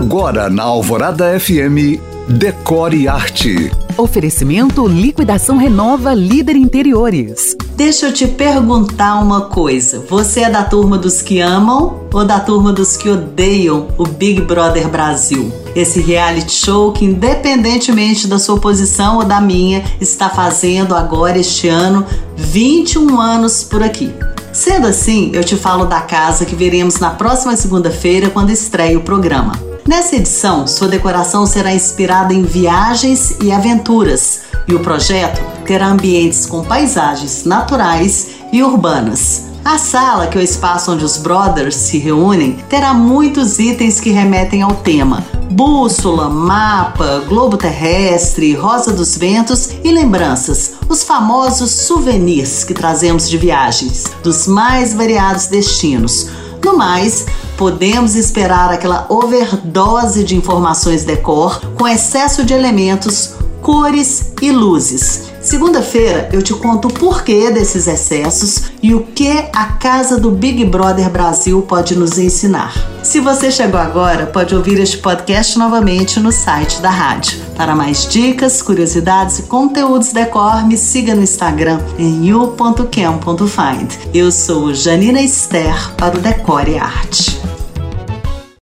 Agora na Alvorada FM, Decore Arte. Oferecimento Liquidação Renova Líder Interiores. Deixa eu te perguntar uma coisa. Você é da turma dos que amam ou da turma dos que odeiam o Big Brother Brasil? Esse reality show que, independentemente da sua posição ou da minha, está fazendo agora este ano 21 anos por aqui. Sendo assim, eu te falo da casa que veremos na próxima segunda-feira quando estreia o programa. Nessa edição, sua decoração será inspirada em viagens e aventuras, e o projeto terá ambientes com paisagens naturais e urbanas. A sala, que é o espaço onde os brothers se reúnem, terá muitos itens que remetem ao tema: bússola, mapa, globo terrestre, rosa dos ventos e lembranças, os famosos souvenirs que trazemos de viagens, dos mais variados destinos. No mais, podemos esperar aquela overdose de informações decor com excesso de elementos, cores e luzes. Segunda-feira eu te conto o porquê desses excessos e o que a casa do Big Brother Brasil pode nos ensinar. Se você chegou agora, pode ouvir este podcast novamente no site da rádio. Para mais dicas, curiosidades e conteúdos decor, me siga no Instagram em you.cam.find. Eu sou Janina Esther para o Decore Arte.